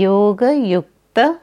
요가 육도